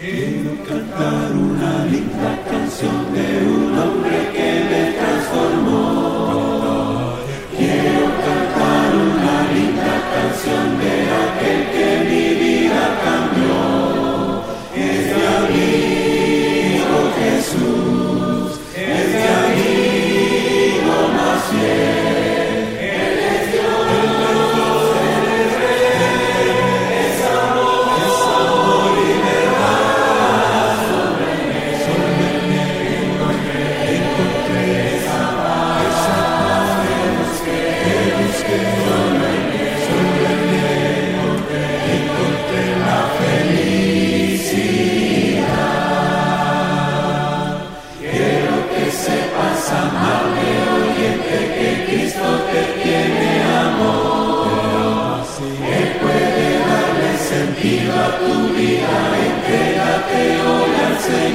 Quiero cantar una linda canción tu vida entérate hoy al Señor.